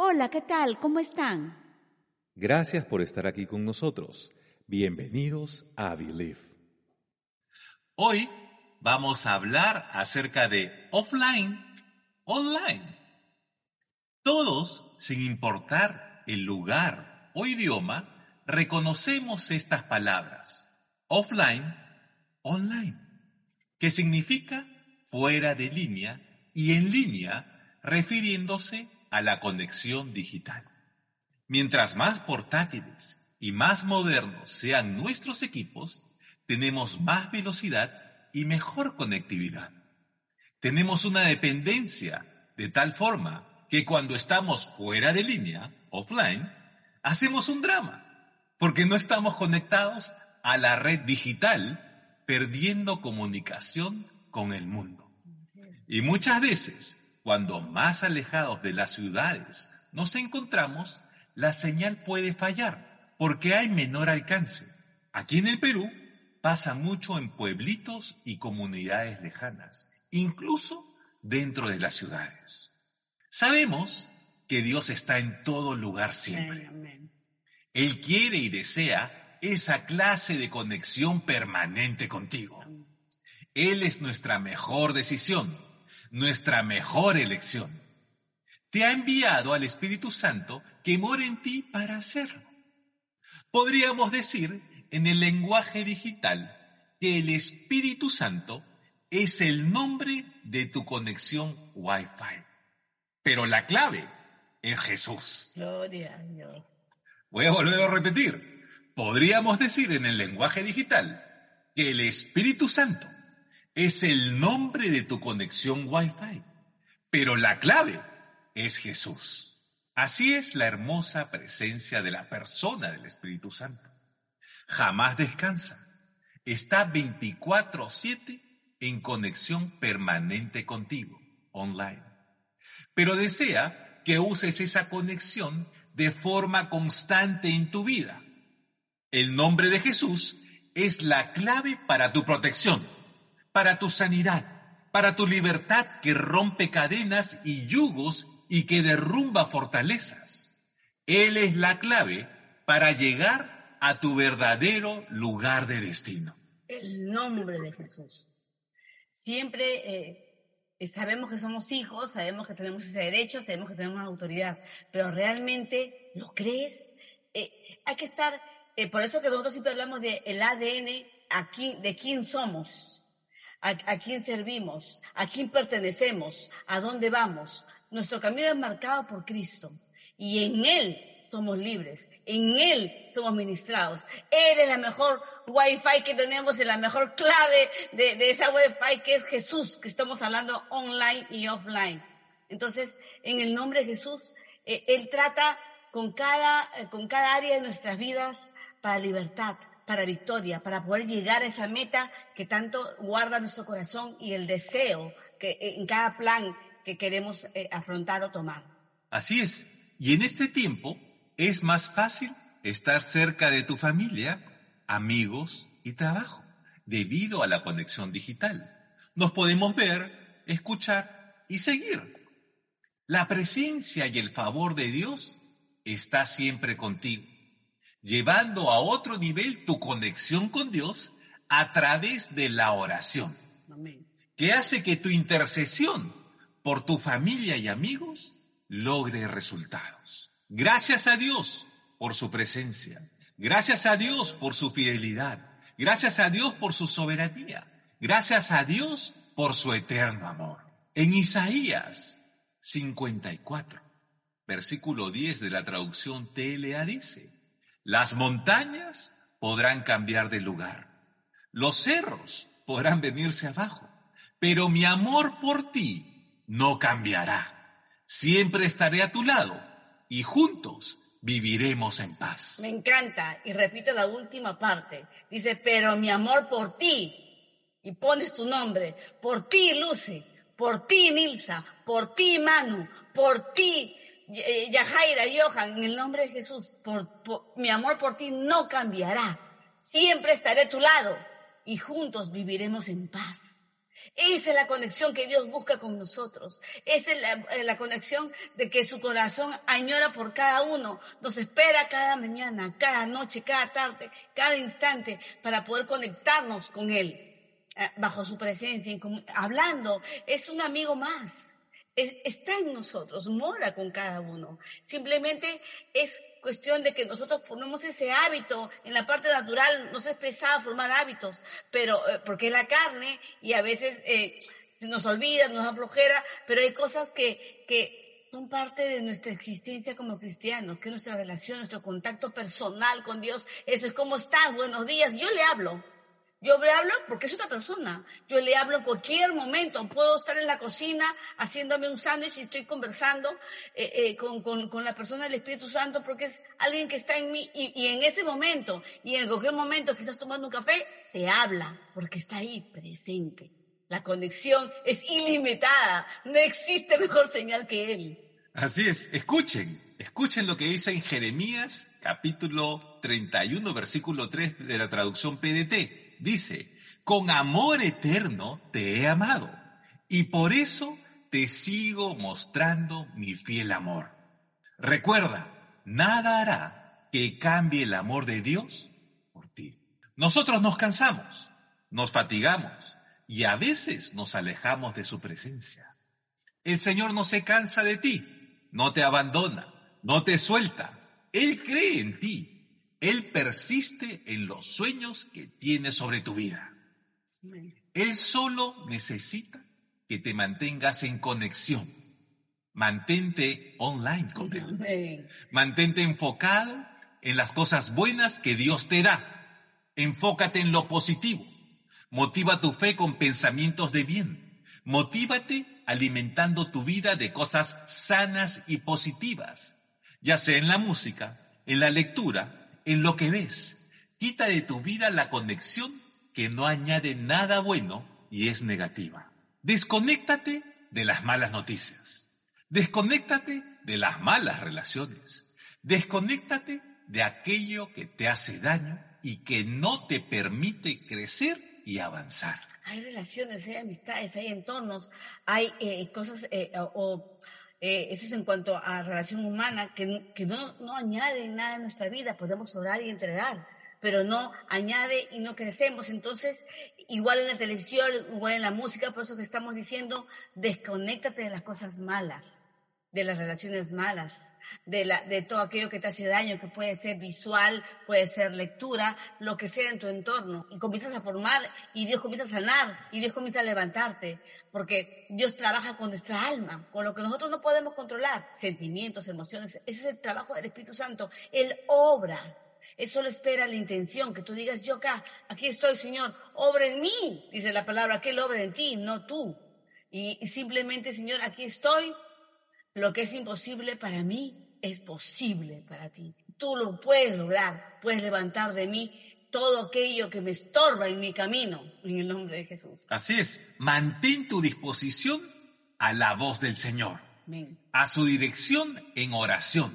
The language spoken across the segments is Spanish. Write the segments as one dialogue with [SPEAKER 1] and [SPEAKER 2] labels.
[SPEAKER 1] Hola, ¿qué tal? ¿Cómo están?
[SPEAKER 2] Gracias por estar aquí con nosotros. Bienvenidos a Believe.
[SPEAKER 3] Hoy vamos a hablar acerca de offline, online. Todos, sin importar el lugar o idioma, reconocemos estas palabras. Offline, online, que significa fuera de línea y en línea, refiriéndose a la conexión digital. Mientras más portátiles y más modernos sean nuestros equipos, tenemos más velocidad y mejor conectividad. Tenemos una dependencia de tal forma que cuando estamos fuera de línea, offline, hacemos un drama, porque no estamos conectados a la red digital, perdiendo comunicación con el mundo. Y muchas veces cuando más alejados de las ciudades nos encontramos, la señal puede fallar porque hay menor alcance. Aquí en el Perú pasa mucho en pueblitos y comunidades lejanas, incluso dentro de las ciudades. Sabemos que Dios está en todo lugar siempre. Él quiere y desea esa clase de conexión permanente contigo. Él es nuestra mejor decisión nuestra mejor elección. Te ha enviado al Espíritu Santo que mora en ti para hacerlo. Podríamos decir en el lenguaje digital que el Espíritu Santo es el nombre de tu conexión Wi-Fi. Pero la clave es Jesús.
[SPEAKER 1] Gloria a Dios.
[SPEAKER 3] Voy a volver a repetir. Podríamos decir en el lenguaje digital que el Espíritu Santo es el nombre de tu conexión Wi-Fi, pero la clave es Jesús. Así es la hermosa presencia de la persona del Espíritu Santo. Jamás descansa. Está 24/7 en conexión permanente contigo, online. Pero desea que uses esa conexión de forma constante en tu vida. El nombre de Jesús es la clave para tu protección para tu sanidad, para tu libertad que rompe cadenas y yugos y que derrumba fortalezas. Él es la clave para llegar a tu verdadero lugar de destino.
[SPEAKER 1] El nombre de Jesús. Siempre eh, sabemos que somos hijos, sabemos que tenemos ese derecho, sabemos que tenemos autoridad, pero realmente lo crees. Eh, hay que estar, eh, por eso que nosotros siempre hablamos del el ADN aquí, de quién somos a, quién servimos, a quién pertenecemos, a dónde vamos. Nuestro camino es marcado por Cristo y en Él somos libres, en Él somos ministrados. Él es la mejor Wi-Fi que tenemos, es la mejor clave de, esa Wi-Fi que es Jesús, que estamos hablando online y offline. Entonces, en el nombre de Jesús, eh, Él trata con cada, eh, con cada área de nuestras vidas para libertad, para victoria, para poder llegar a esa meta que tanto guarda nuestro corazón y el deseo que eh, en cada plan que queremos eh, afrontar o tomar.
[SPEAKER 3] Así es. Y en este tiempo es más fácil estar cerca de tu familia, amigos y trabajo, debido a la conexión digital. Nos podemos ver, escuchar y seguir. La presencia y el favor de Dios está siempre contigo llevando a otro nivel tu conexión con Dios a través de la oración, que hace que tu intercesión por tu familia y amigos logre resultados. Gracias a Dios por su presencia, gracias a Dios por su fidelidad, gracias a Dios por su soberanía, gracias a Dios por su eterno amor. En Isaías 54, versículo 10 de la traducción TLA dice, las montañas podrán cambiar de lugar, los cerros podrán venirse abajo, pero mi amor por ti no cambiará. Siempre estaré a tu lado y juntos viviremos en paz.
[SPEAKER 1] Me encanta. Y repito la última parte. Dice, pero mi amor por ti. Y pones tu nombre. Por ti, Lucy. Por ti, Nilsa. Por ti, Manu. Por ti, Yajaira, Johan. En el nombre de Jesús. Por, mi amor por ti no cambiará. Siempre estaré a tu lado. Y juntos viviremos en paz. Esa es la conexión que Dios busca con nosotros. Esa es eh, la, conexión de que su corazón añora por cada uno. Nos espera cada mañana, cada noche, cada tarde, cada instante para poder conectarnos con Él eh, bajo su presencia, hablando. Es un amigo más. Está en nosotros, mora con cada uno. Simplemente es cuestión de que nosotros formemos ese hábito. En la parte natural nos es pesado formar hábitos, pero eh, porque es la carne y a veces eh, se nos olvida, nos da flojera, pero hay cosas que, que son parte de nuestra existencia como cristianos, que nuestra relación, nuestro contacto personal con Dios, eso es como estás, buenos días, yo le hablo. Yo le hablo porque es otra persona. Yo le hablo en cualquier momento. Puedo estar en la cocina haciéndome un sándwich y estoy conversando eh, eh, con, con, con, la persona del Espíritu Santo porque es alguien que está en mí y, en ese momento y en cualquier momento que estás tomando un café, te habla porque está ahí presente. La conexión es ilimitada. No existe mejor señal que Él.
[SPEAKER 3] Así es. Escuchen. Escuchen lo que dice en Jeremías capítulo 31 versículo 3 de la traducción PDT dice, con amor eterno te he amado y por eso te sigo mostrando mi fiel amor. Recuerda, nada hará que cambie el amor de Dios por ti. Nosotros nos cansamos, nos fatigamos y a veces nos alejamos de su presencia. El Señor no se cansa de ti, no te abandona, no te suelta. Él cree en ti él persiste en los sueños que tiene sobre tu vida. Él solo necesita que te mantengas en conexión. Mantente online con Él. Mantente enfocado en las cosas buenas que Dios te da. Enfócate en lo positivo. Motiva tu fe con pensamientos de bien. Motívate alimentando tu vida de cosas sanas y positivas, ya sea en la música, en la lectura, en lo que ves. Quita de tu vida la conexión que no añade nada bueno y es negativa. Desconéctate de las malas noticias. Desconéctate de las malas relaciones. Desconéctate de aquello que te hace daño y que no te permite crecer y avanzar.
[SPEAKER 1] Hay relaciones, hay amistades, hay entornos, hay eh, cosas eh, o eh, eso es en cuanto a relación humana, que, que no, no añade nada en nuestra vida, podemos orar y entregar, pero no añade y no crecemos. Entonces, igual en la televisión, igual en la música, por eso que estamos diciendo, desconéctate de las cosas malas de las relaciones malas, de, la, de todo aquello que te hace daño, que puede ser visual, puede ser lectura, lo que sea en tu entorno. Y comienzas a formar y Dios comienza a sanar y Dios comienza a levantarte, porque Dios trabaja con nuestra alma, con lo que nosotros no podemos controlar, sentimientos, emociones. Ese es el trabajo del Espíritu Santo. Él obra. Él solo espera la intención, que tú digas, yo acá, aquí estoy, Señor, obra en mí, dice la palabra, que Él obra en ti, no tú. y simplemente, Señor, aquí estoy, lo que es imposible para mí es posible para ti. Tú lo puedes lograr, puedes levantar de mí todo aquello que me estorba en mi camino, en el nombre de Jesús.
[SPEAKER 3] Así es, mantén tu disposición a la voz del Señor, a su dirección en oración,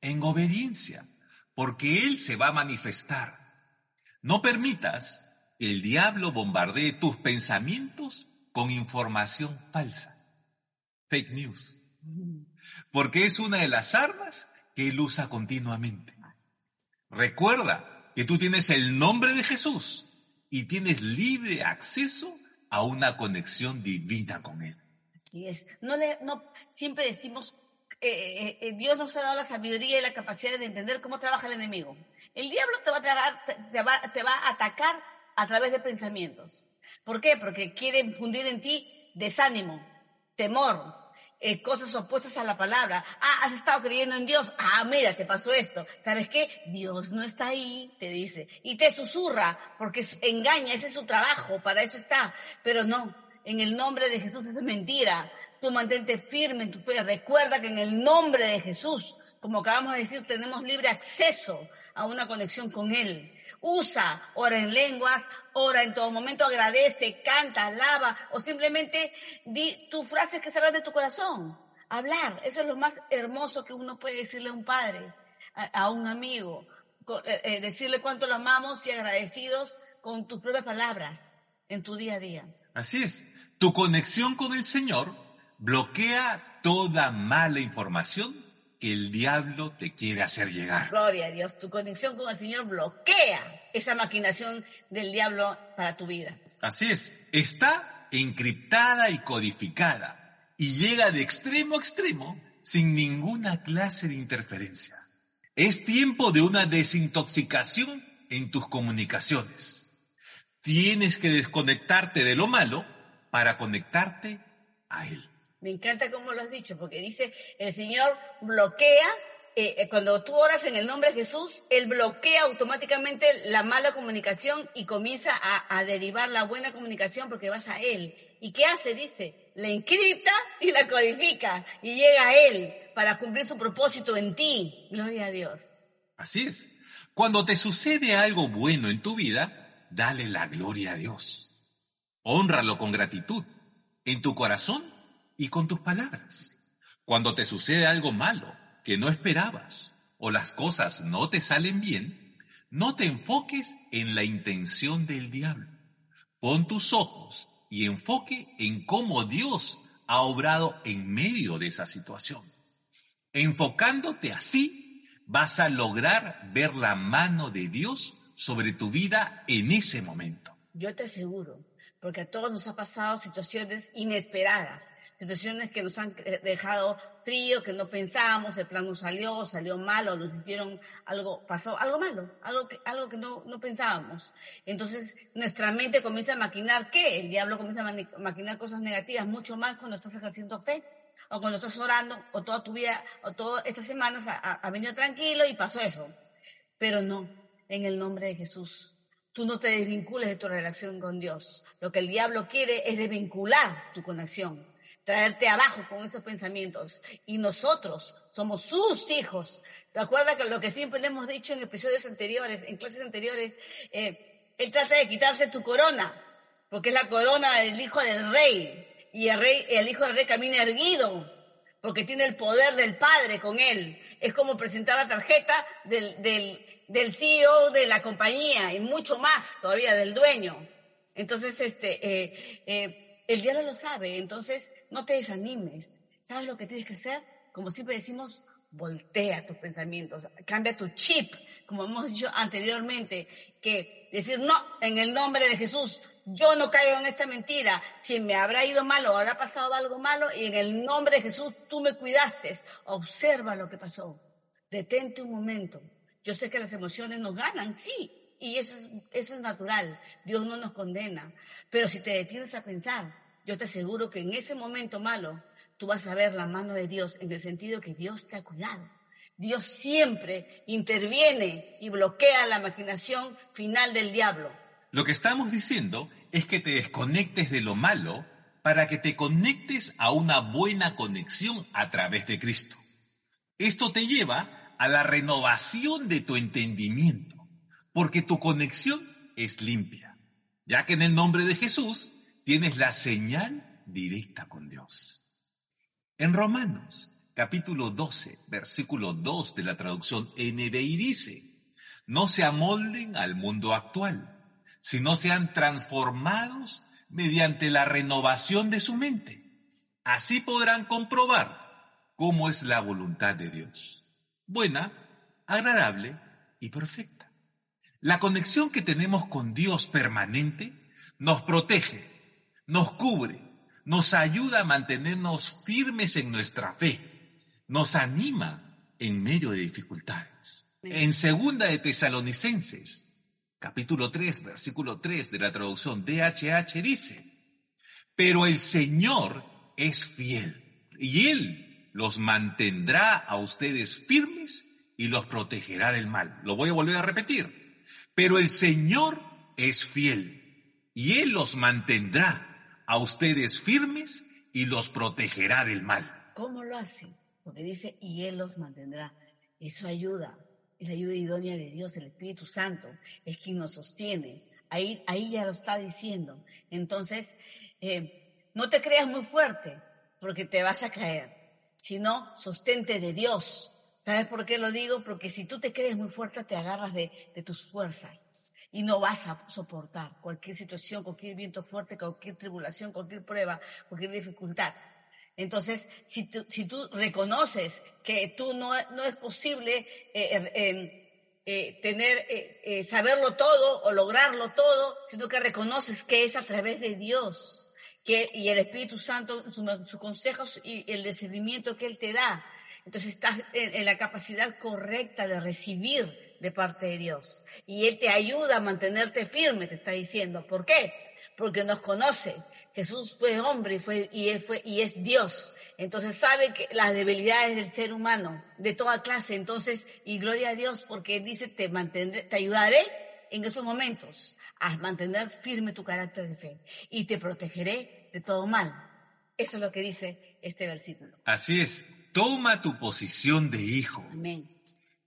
[SPEAKER 3] en obediencia, porque Él se va a manifestar. No permitas que el diablo bombardee tus pensamientos con información falsa, fake news porque es una de las armas que él usa continuamente. Recuerda que tú tienes el nombre de Jesús y tienes libre acceso a una conexión divina con él.
[SPEAKER 1] Así es. No le, no, siempre decimos, eh, eh, eh, Dios nos ha dado la sabiduría y la capacidad de entender cómo trabaja el enemigo. El diablo te va, a te, va, te va a atacar a través de pensamientos. ¿Por qué? Porque quiere infundir en ti desánimo, temor, eh, cosas opuestas a la palabra. Ah, has estado creyendo en Dios. Ah, mira, te pasó esto. ¿Sabes qué? Dios no está ahí, te dice. Y te susurra, porque engaña, ese es su trabajo, para eso está. Pero no, en el nombre de Jesús es mentira. Tú mantente firme en tu fe. Recuerda que en el nombre de Jesús Como acabamos de decir, tenemos libre acceso a una conexión con Él. Usa, ora en lenguas, ora en todo momento, agradece, canta, alaba o simplemente di tus frases que salgan de tu corazón. Hablar, eso es lo más hermoso que uno puede decirle a un padre, a, un amigo, eh, eh, decirle cuánto lo amamos y agradecidos con tus propias palabras en tu día a día.
[SPEAKER 3] Así es, tu conexión con el Señor bloquea toda mala información que el diablo te quiere hacer llegar.
[SPEAKER 1] Gloria a Dios, tu conexión con el Señor bloquea esa maquinación del diablo para tu vida.
[SPEAKER 3] Así es, está encriptada y codificada y llega de extremo a extremo sin ninguna clase de interferencia. Es tiempo de una desintoxicación en tus comunicaciones. Tienes que desconectarte de lo malo para conectarte a Él.
[SPEAKER 1] Me encanta cómo lo has dicho, porque dice, el Señor bloquea, eh, eh, cuando tú oras en el nombre de Jesús, Él bloquea automáticamente la mala comunicación y comienza a, derivar la buena comunicación porque vas a Él. ¿Y qué hace? Dice, la encripta y la codifica y llega a Él para cumplir su propósito en ti. Gloria a Dios.
[SPEAKER 3] Así es. Cuando te sucede algo bueno en tu vida, dale la gloria a Dios. Honralo con gratitud. En tu corazón y con tus palabras. Cuando te sucede algo malo que no esperabas o las cosas no te salen bien, no te enfoques en la intención del diablo. Pon tus ojos y enfoque en cómo Dios ha obrado en medio de esa situación. Enfocándote así, vas a lograr ver la mano de Dios sobre tu vida en ese momento.
[SPEAKER 1] Yo te aseguro, porque a todos nos ha pasado situaciones inesperadas, situaciones que nos han eh, dejado frío, que no pensábamos, el plan no salió, salió mal o nos hicieron algo, pasó algo malo, algo que, algo que no, no pensábamos. Entonces nuestra mente comienza a maquinar, ¿qué? El diablo comienza a maquinar cosas negativas, mucho más cuando estás ejerciendo fe o cuando estás orando o toda tu vida o todas estas semanas ha venido tranquilo y pasó eso. Pero no, en el nombre de Jesús tú no te desvincules de tu relación con Dios. Lo que el diablo quiere es desvincular tu conexión traerte abajo con estos pensamientos. Y nosotros somos sus hijos. Recuerda que lo que siempre le hemos dicho en episodios anteriores, en clases anteriores, eh, él trata de quitarte tu corona, porque es la corona del hijo del rey. Y el rey, el hijo del rey camina erguido, porque tiene el poder del padre con él. Es como presentar la tarjeta del, del, del CEO de la compañía y mucho más todavía del dueño. Entonces, este, eh, eh, el diablo lo sabe, entonces no te desanimes. ¿Sabes lo que tienes que hacer? Como siempre decimos, voltea tus pensamientos, cambia tu chip, como hemos dicho anteriormente, que decir, no, en el nombre de Jesús, yo no caigo en esta mentira, si me habrá ido mal o habrá pasado algo malo, y en el nombre de Jesús tú me cuidaste, observa lo que pasó, detente un momento. Yo sé que las emociones nos ganan, sí, y eso es, eso es natural. Dios no nos condena. Pero si te detienes a pensar, yo te aseguro que en ese momento malo, tú vas a ver la mano de Dios en el sentido que Dios te ha cuidado. Dios siempre interviene y bloquea la maquinación final del diablo.
[SPEAKER 3] Lo que estamos diciendo es que te desconectes de lo malo para que te conectes a una buena conexión a través de Cristo. Esto te lleva a la renovación de tu entendimiento porque tu conexión es limpia, ya que en el nombre de Jesús tienes la señal directa con Dios. En Romanos, capítulo 12, versículo 2 de la traducción NBI dice, no se amolden al mundo actual, sino sean transformados mediante la renovación de su mente. Así podrán comprobar cómo es la voluntad de Dios, buena, agradable y perfecta. La conexión que tenemos con Dios permanente nos protege, nos cubre, nos ayuda a mantenernos firmes en nuestra fe, nos anima en medio de dificultades. En segunda de Tesalonicenses, capítulo 3, versículo 3 de la traducción DHH dice, pero el Señor es fiel y Él los mantendrá a ustedes firmes y los protegerá del mal. Lo voy a volver a repetir. Pero el Señor es fiel y Él los mantendrá a ustedes firmes y los protegerá del mal.
[SPEAKER 1] ¿Cómo lo hace? Porque dice, y Él los mantendrá. Eso ayuda. Es la ayuda idónea de Dios, el Espíritu Santo, es quien nos sostiene. Ahí, ahí ya lo está diciendo. Entonces, eh, no te creas muy fuerte, porque te vas a caer, sino sostente de Dios. ¿Sabes por qué lo digo? Porque si tú te crees muy fuerte, te agarras de, de tus fuerzas y no vas a soportar cualquier situación, cualquier viento fuerte, cualquier tribulación, cualquier prueba, cualquier dificultad. Entonces, si tú, si tú reconoces que tú no, no es posible eh, er, eh, tener, eh, eh, saberlo todo o lograrlo todo, sino que reconoces que es a través de Dios y el Espíritu Santo, sus consejos y el discernimiento que Él te da. Entonces estás en, la capacidad correcta de recibir de parte de Dios. Y Él te ayuda a mantenerte firme, te está diciendo. ¿Por qué? Porque nos conoce, Jesús fue hombre y, fue, y, fue, y es Dios. Entonces sabe que las debilidades del ser humano, de toda clase. Entonces, y gloria a Dios, porque Él dice, te mantendré, te ayudaré en esos momentos a mantener firme tu carácter de fe y te protegeré de todo mal. Eso es lo que dice este versículo.
[SPEAKER 3] Así es, toma tu posición de hijo.
[SPEAKER 1] Amén.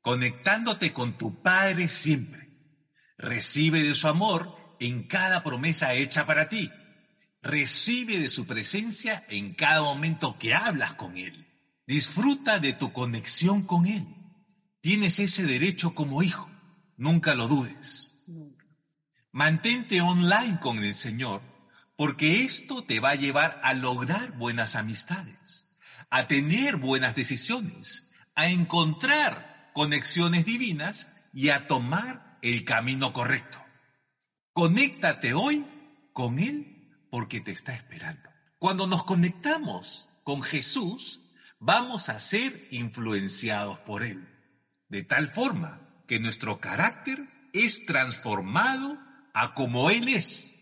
[SPEAKER 3] Conectándote con tu Padre siempre. Recibe de su amor en cada promesa hecha para ti Recibe de su presencia en cada momento que hablas con Él. Disfruta de tu conexión con Él. Tienes ese derecho como hijo. Nunca lo dudes. Mantente online con el Señor porque esto te va a llevar a lograr buenas amistades, a tener buenas decisiones, a encontrar conexiones divinas y a tomar el camino correcto. Conéctate hoy con Él porque te está esperando. Cuando nos conectamos con Jesús, vamos a ser influenciados por Él, de tal forma que nuestro carácter es transformado a como Él es.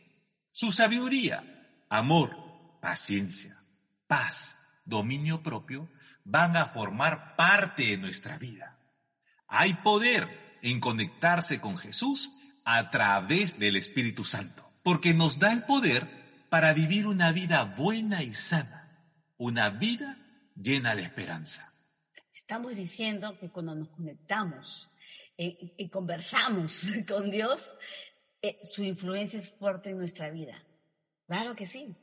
[SPEAKER 3] Su sabiduría, amor, paciencia, paz, dominio propio van a formar parte de nuestra vida. Hay poder en conectarse con Jesús a través del Espíritu Santo, porque nos da el poder para vivir una vida buena y sana, una vida llena de esperanza.
[SPEAKER 1] Estamos diciendo que cuando nos conectamos eh, y conversamos con Dios, eh, su influencia es fuerte en nuestra vida. Claro que sí.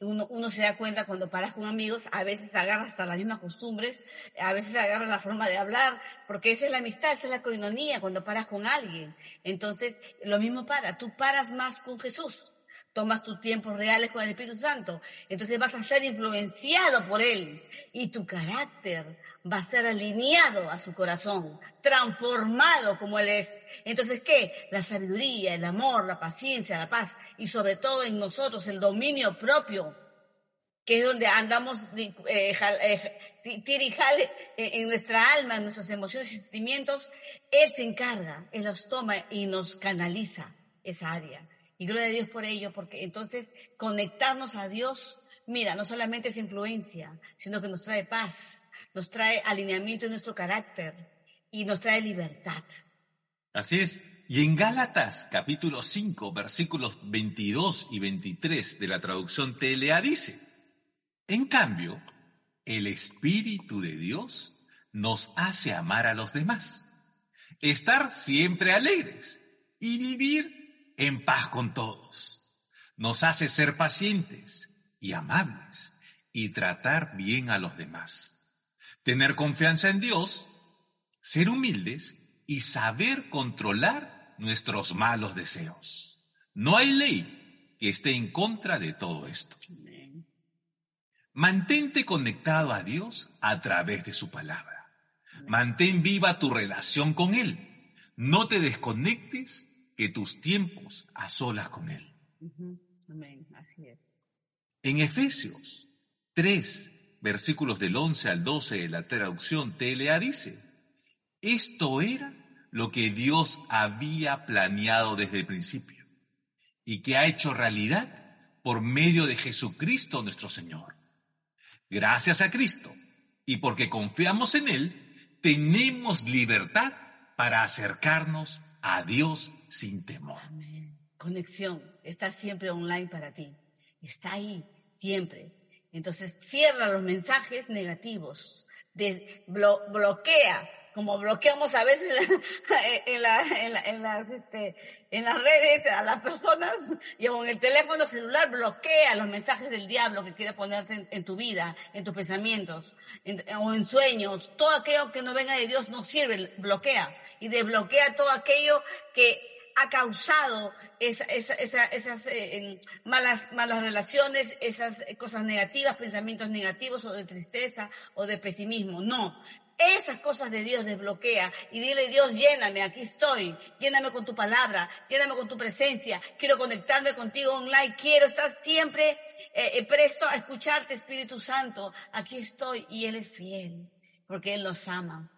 [SPEAKER 1] Uno, uno, se da cuenta cuando paras con amigos, a veces agarras hasta las mismas costumbres, a veces agarras la forma de hablar, porque esa es la amistad, esa es la coinonía cuando paras con alguien. Entonces, lo mismo para, tú paras más con Jesús, tomas tus tiempos reales con el Espíritu Santo, entonces vas a ser influenciado por Él y tu carácter va a ser alineado a su corazón, transformado como Él es. Entonces, ¿qué? La sabiduría, el amor, la paciencia, la paz y sobre todo en nosotros el dominio propio, que es donde andamos eh, eh, tirijale en nuestra alma, en nuestras emociones y sentimientos, Él se encarga, Él los toma y nos canaliza esa área. Y gloria a Dios por ello, porque entonces conectarnos a Dios, mira, no solamente es influencia, sino que nos trae paz, nos trae alineamiento en nuestro carácter y nos trae libertad.
[SPEAKER 3] Así es. Y en Gálatas capítulo 5 versículos 22 y 23 de la traducción TLA dice, en cambio, el Espíritu de Dios nos hace amar a los demás, estar siempre alegres y vivir en paz con todos. Nos hace ser pacientes y amables y tratar bien a los demás. Tener confianza en Dios, ser humildes y saber controlar nuestros malos deseos. No hay ley que esté en contra de todo esto. Mantente conectado a Dios a través de su palabra. Mantén viva tu relación con Él. No te desconectes que tus tiempos a solas con Él.
[SPEAKER 1] Amén, así es.
[SPEAKER 3] En Efesios 3, versículos del 11 al 12 de la traducción TLA dice, esto era lo que Dios había planeado desde el principio y que ha hecho realidad por medio de Jesucristo nuestro Señor. Gracias a Cristo y porque confiamos en Él, tenemos libertad para acercarnos a Dios sin temor.
[SPEAKER 1] Conexión está siempre online para ti. Está ahí, siempre. Entonces cierra los mensajes negativos. bloquea como bloqueamos a veces en, las, en redes a las personas y en el teléfono celular bloquea los mensajes del diablo que quiere ponerte en, tu vida, en tus pensamientos o en sueños. Todo aquello que no venga de Dios no sirve, bloquea y desbloquea todo aquello que ha causado esas eh, malas, malas relaciones, esas cosas negativas, pensamientos negativos o de tristeza o de pesimismo. No, esas cosas de Dios desbloquea y dile, Dios, lléname, aquí estoy, lléname con tu palabra, lléname con tu presencia, quiero conectarme contigo online, quiero estar siempre eh, eh, presto a escucharte, Espíritu Santo, aquí estoy y Él es fiel, porque Él nos ama.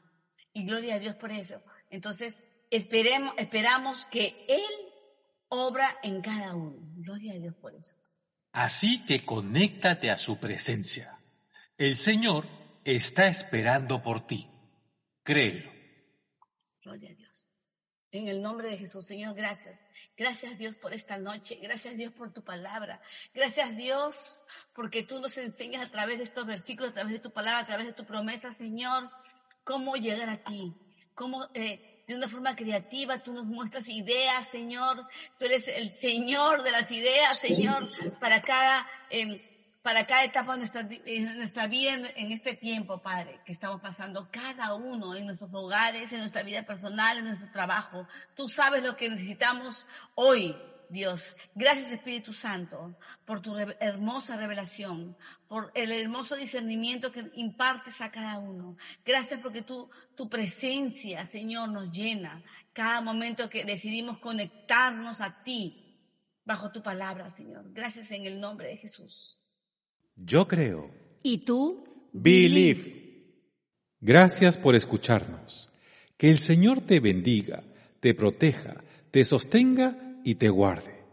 [SPEAKER 1] Y gloria a Dios por eso. Entonces, esperemos, esperamos que Él obra en cada uno. Gloria a Dios por eso.
[SPEAKER 3] Así que conéctate a su presencia. El Señor está esperando por ti. Créelo.
[SPEAKER 1] Gloria a Dios. En el nombre de Jesús, Señor, gracias. Gracias Dios por esta noche. Gracias Dios por tu palabra. Gracias Dios porque tú nos enseñas a través de estos versículos, a través de tu palabra, a través de tu promesa, Señor, cómo llegar a ti. Cómo eh, de una forma creativa, tú nos muestras ideas, Señor, tú eres el Señor de las ideas, Señor, para cada, em, para cada etapa de nuestra, nuestra vida en, en, este tiempo, Padre, que estamos pasando cada uno en nuestros hogares, en nuestra vida personal, en nuestro trabajo. Tú sabes lo que necesitamos hoy, Dios. Gracias Espíritu Santo por tu hermosa revelación, por el hermoso discernimiento que impartes a cada uno. Gracias porque tu, tu presencia, Señor, nos llena cada momento que decidimos conectarnos a ti bajo tu palabra, Señor. Gracias en el nombre de Jesús.
[SPEAKER 2] Yo creo.
[SPEAKER 4] ¿Y tú?
[SPEAKER 2] Believe. Gracias por escucharnos. Que el Señor te bendiga, te proteja, te sostenga y te guarde.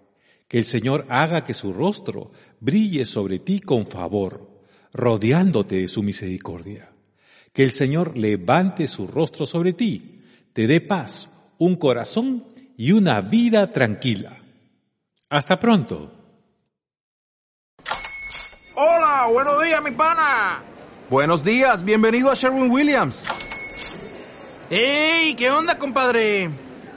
[SPEAKER 2] Que el Señor haga que su rostro brille sobre ti con favor, rodeándote de su misericordia. Que el Señor levante su rostro sobre ti, te dé paz, un corazón y una vida tranquila. Hasta pronto.
[SPEAKER 5] Hola, buenos días, mi pana. Buenos días, bienvenido a Sherwin Williams. ¡Ey! ¿Qué onda, compadre?